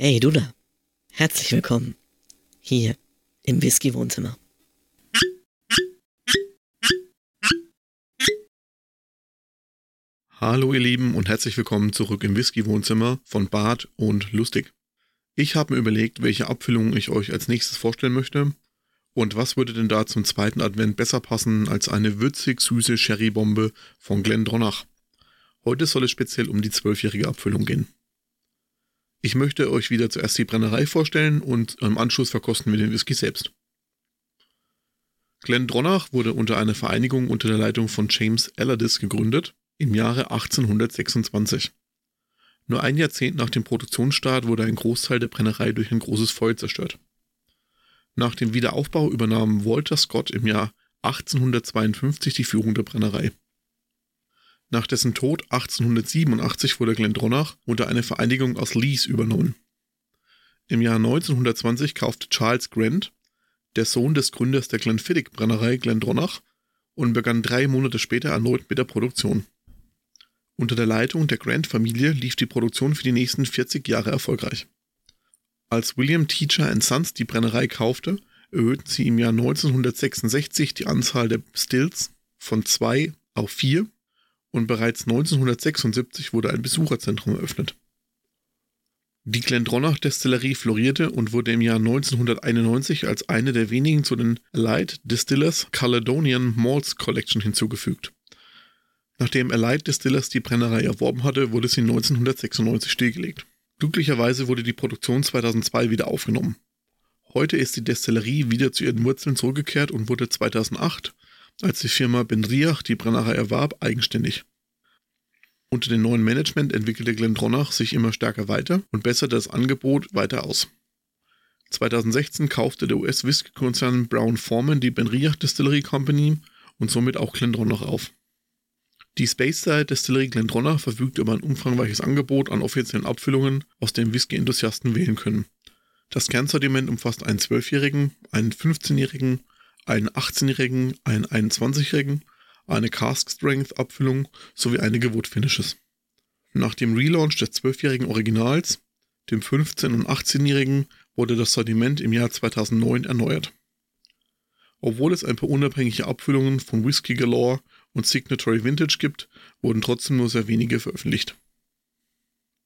Hey, du da. Herzlich willkommen. Hier im Whisky-Wohnzimmer. Hallo ihr Lieben und herzlich willkommen zurück im Whisky-Wohnzimmer von Bart und Lustig. Ich habe mir überlegt, welche Abfüllungen ich euch als nächstes vorstellen möchte. Und was würde denn da zum zweiten Advent besser passen als eine würzig süße Sherry-Bombe von Glendronach? Heute soll es speziell um die zwölfjährige Abfüllung gehen. Ich möchte euch wieder zuerst die Brennerei vorstellen und im Anschluss verkosten wir den Whisky selbst. Glendronach wurde unter einer Vereinigung unter der Leitung von James Allardyce gegründet im Jahre 1826. Nur ein Jahrzehnt nach dem Produktionsstart wurde ein Großteil der Brennerei durch ein großes Feuer zerstört. Nach dem Wiederaufbau übernahm Walter Scott im Jahr 1852 die Führung der Brennerei. Nach dessen Tod 1887 wurde Glendronach unter eine Vereinigung aus Lees übernommen. Im Jahr 1920 kaufte Charles Grant, der Sohn des Gründers der Glenfiddich Brennerei Glendronach, und begann drei Monate später erneut mit der Produktion. Unter der Leitung der Grant-Familie lief die Produktion für die nächsten 40 Jahre erfolgreich. Als William Teacher Sons die Brennerei kaufte, erhöhten sie im Jahr 1966 die Anzahl der Stills von zwei auf vier und bereits 1976 wurde ein Besucherzentrum eröffnet. Die Glendronach Destillerie florierte und wurde im Jahr 1991 als eine der wenigen zu den Light Distillers Caledonian Malts Collection hinzugefügt. Nachdem Allied Distillers die Brennerei erworben hatte, wurde sie 1996 stillgelegt. Glücklicherweise wurde die Produktion 2002 wieder aufgenommen. Heute ist die Destillerie wieder zu ihren Wurzeln zurückgekehrt und wurde 2008, als die Firma Benriach die Brennerei erwarb, eigenständig. Unter dem neuen Management entwickelte Glendronach sich immer stärker weiter und besserte das Angebot weiter aus. 2016 kaufte der US-Whisky-Konzern Brown Forman die Benriach Distillery Company und somit auch Glendronach auf. Die Speyside Distillery Glendronach verfügt über ein umfangreiches Angebot an offiziellen Abfüllungen, aus dem Whisky-Enthusiasten wählen können. Das Kernsortiment umfasst einen 12-Jährigen, einen 15-Jährigen, einen 18-Jährigen, einen 21-Jährigen, eine Cask Strength Abfüllung sowie einige Wood Finishes. Nach dem Relaunch des 12-jährigen Originals, dem 15- und 18-jährigen, wurde das Sortiment im Jahr 2009 erneuert. Obwohl es ein paar unabhängige Abfüllungen von Whiskey Galore und Signatory Vintage gibt, wurden trotzdem nur sehr wenige veröffentlicht.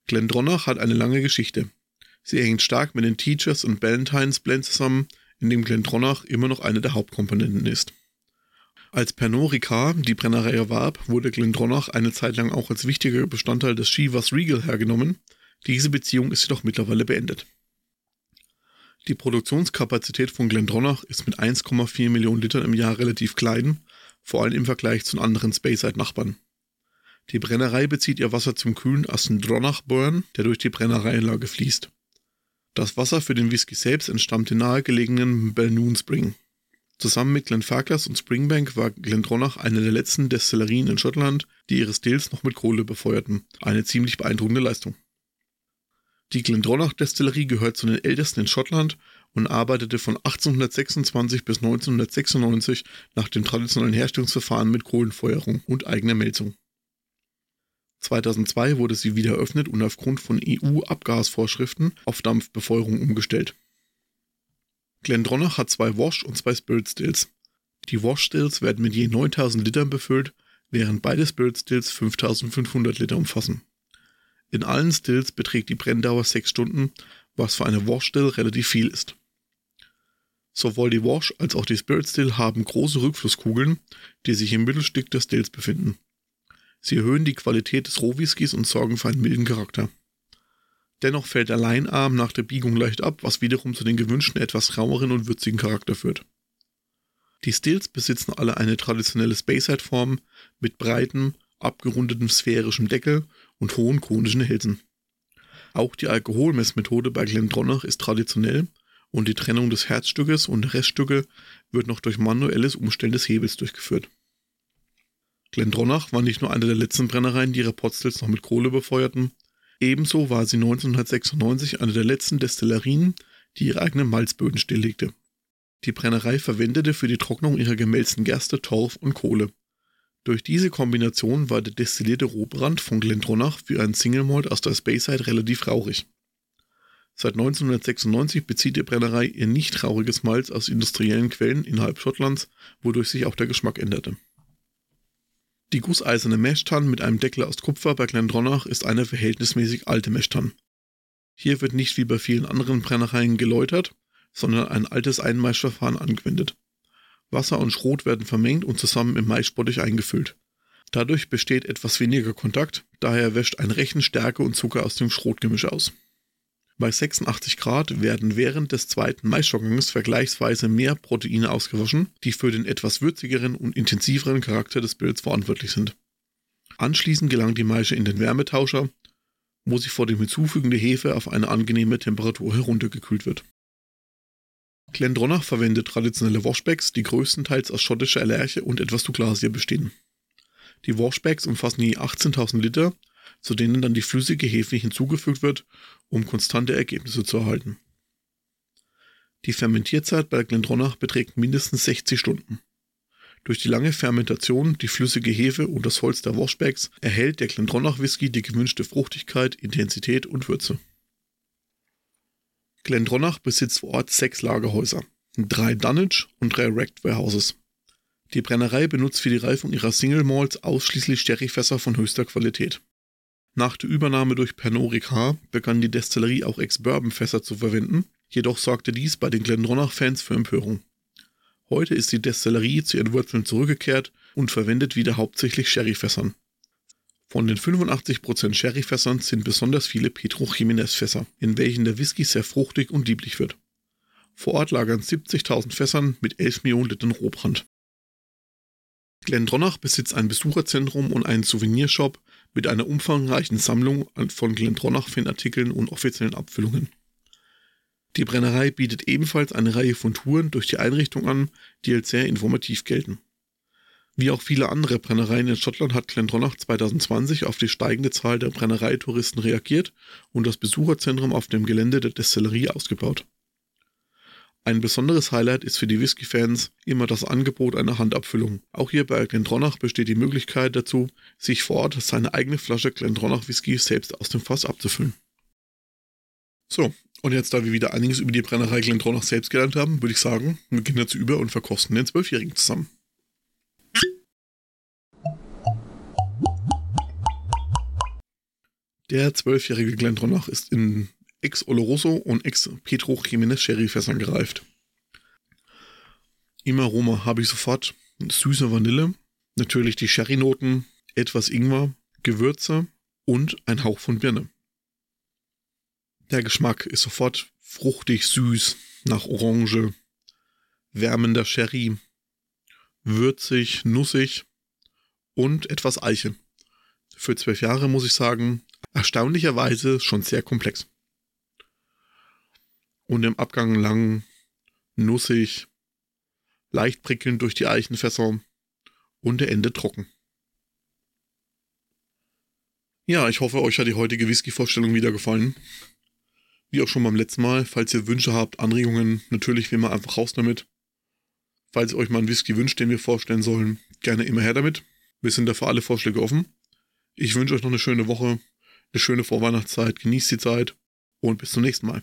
Glendronach hat eine lange Geschichte. Sie hängt stark mit den Teachers und Ballantines Blend zusammen, in dem Glendronach immer noch eine der Hauptkomponenten ist. Als Pernod Ricard die Brennerei erwarb, wurde Glendronach eine Zeit lang auch als wichtiger Bestandteil des Chivas Regal hergenommen. Diese Beziehung ist jedoch mittlerweile beendet. Die Produktionskapazität von Glendronach ist mit 1,4 Millionen Litern im Jahr relativ klein vor allem im Vergleich zu anderen Speyside-Nachbarn. Die Brennerei bezieht ihr Wasser zum Kühlen aus dem Dronach-Burn, der durch die Brennereianlage fließt. Das Wasser für den Whisky selbst entstammt dem nahegelegenen Balnoon Spring. Zusammen mit Glenfarclas und Springbank war Glendronach eine der letzten Destillerien in Schottland, die ihre Stills noch mit Kohle befeuerten. Eine ziemlich beeindruckende Leistung. Die Glendronach Destillerie gehört zu den ältesten in Schottland und arbeitete von 1826 bis 1996 nach dem traditionellen Herstellungsverfahren mit Kohlenfeuerung und eigener Melzung. 2002 wurde sie wieder eröffnet und aufgrund von EU-Abgasvorschriften auf Dampfbefeuerung umgestellt. Glendronach hat zwei Wash- und zwei Spirit Stills. Die Wash Stills werden mit je 9000 Litern befüllt, während beide Spirit Stills 5500 Liter umfassen. In allen Stills beträgt die Brenndauer 6 Stunden, was für eine Wash Still relativ viel ist. Sowohl die Wash als auch die Spirit Still haben große Rückflusskugeln, die sich im Mittelstück des Stills befinden. Sie erhöhen die Qualität des Rohwhiskys und sorgen für einen milden Charakter. Dennoch fällt der Leinarm nach der Biegung leicht ab, was wiederum zu den gewünschten etwas raueren und würzigen Charakter führt. Die Stills besitzen alle eine traditionelle Speyside-Form mit breitem, abgerundetem sphärischem Deckel und hohen konischen Hälsen. Auch die Alkoholmessmethode bei Glendronach ist traditionell und die Trennung des Herzstückes und Reststücke wird noch durch manuelles Umstellen des Hebels durchgeführt. Glendronach war nicht nur eine der letzten Brennereien, die ihre Potsdils noch mit Kohle befeuerten, ebenso war sie 1996 eine der letzten Destillerien, die ihre eigenen Malzböden stilllegte. Die Brennerei verwendete für die Trocknung ihrer gemälzten Gerste Torf und Kohle. Durch diese Kombination war der destillierte Rohbrand von Glendronach für einen Single Malt aus der Speyside relativ rauchig. Seit 1996 bezieht die Brennerei ihr nicht trauriges Malz aus industriellen Quellen innerhalb Schottlands, wodurch sich auch der Geschmack änderte. Die gusseiserne Meshtan mit einem Deckel aus Kupfer bei Glendronach ist eine verhältnismäßig alte Meshtan. Hier wird nicht wie bei vielen anderen Brennereien geläutert, sondern ein altes Einmaischverfahren angewendet. Wasser und Schrot werden vermengt und zusammen im Maisbottich eingefüllt. Dadurch besteht etwas weniger Kontakt, daher wäscht ein Rechen Stärke und Zucker aus dem Schrotgemisch aus. Bei 86 Grad werden während des zweiten Maischockens vergleichsweise mehr Proteine ausgewaschen, die für den etwas würzigeren und intensiveren Charakter des Bilds verantwortlich sind. Anschließend gelangt die Maische in den Wärmetauscher, wo sie vor dem Hinzufügen der Hefe auf eine angenehme Temperatur heruntergekühlt wird. Glendronach verwendet traditionelle Washbacks, die größtenteils aus schottischer Lerche und etwas Douglasie bestehen. Die Washbacks umfassen je 18.000 Liter, zu denen dann die flüssige Hefe hinzugefügt wird, um konstante Ergebnisse zu erhalten. Die Fermentierzeit bei Glendronach beträgt mindestens 60 Stunden. Durch die lange Fermentation, die flüssige Hefe und das Holz der Washbacks erhält der Glendronach Whisky die gewünschte Fruchtigkeit, Intensität und Würze. Glendronach besitzt vor Ort sechs Lagerhäuser, drei Dunnage und drei Wrecked Warehouses. Die Brennerei benutzt für die Reifung ihrer Single Malls ausschließlich Sherryfässer von höchster Qualität. Nach der Übernahme durch Pernod Ricard begann die Destillerie auch Ex-Bourbon-Fässer zu verwenden, jedoch sorgte dies bei den Glendronach-Fans für Empörung. Heute ist die Destillerie zu ihren Wurzeln zurückgekehrt und verwendet wieder hauptsächlich Sherryfässern. Von den 85% Sherryfässern sind besonders viele Pedro Jiménez Fässer, in welchen der Whisky sehr fruchtig und lieblich wird. Vor Ort lagern 70.000 Fässern mit 11 Millionen Litern Rohbrand. Glendronach besitzt ein Besucherzentrum und einen Souvenirshop mit einer umfangreichen Sammlung von Glendronach-Fanartikeln und offiziellen Abfüllungen. Die Brennerei bietet ebenfalls eine Reihe von Touren durch die Einrichtung an, die als sehr informativ gelten. Wie auch viele andere Brennereien in Schottland hat Glendronach 2020 auf die steigende Zahl der Brennereitouristen reagiert und das Besucherzentrum auf dem Gelände der Destillerie ausgebaut. Ein besonderes Highlight ist für die Whisky-Fans immer das Angebot einer Handabfüllung. Auch hier bei Glendronach besteht die Möglichkeit dazu, sich vor Ort seine eigene Flasche Glendronach Whisky selbst aus dem Fass abzufüllen. So, und jetzt, da wir wieder einiges über die Brennerei Glendronach selbst gelernt haben, würde ich sagen, wir gehen dazu über und verkosten den Zwölfjährigen zusammen. Der zwölfjährige Glendronach ist in Ex-Oloroso und Ex-Pedro Jiménez Sherry-Fässern gereift. Im Aroma habe ich sofort süße Vanille, natürlich die Sherry-Noten, etwas Ingwer, Gewürze und ein Hauch von Birne. Der Geschmack ist sofort fruchtig süß, nach Orange, wärmender Sherry, würzig, nussig und etwas Eiche. Für zwölf Jahre muss ich sagen, erstaunlicherweise schon sehr komplex. Und im Abgang lang, nussig, leicht prickelnd durch die Eichenfässer und der Ende trocken. Ja, ich hoffe, euch hat die heutige Whisky-Vorstellung wieder gefallen. Wie auch schon beim letzten Mal, falls ihr Wünsche habt, Anregungen, natürlich wie immer einfach raus damit. Falls ihr euch mal einen Whisky wünscht, den wir vorstellen sollen, gerne immer her damit. Wir sind da für alle Vorschläge offen. Ich wünsche euch noch eine schöne Woche, eine schöne Vorweihnachtszeit, genießt die Zeit und bis zum nächsten Mal.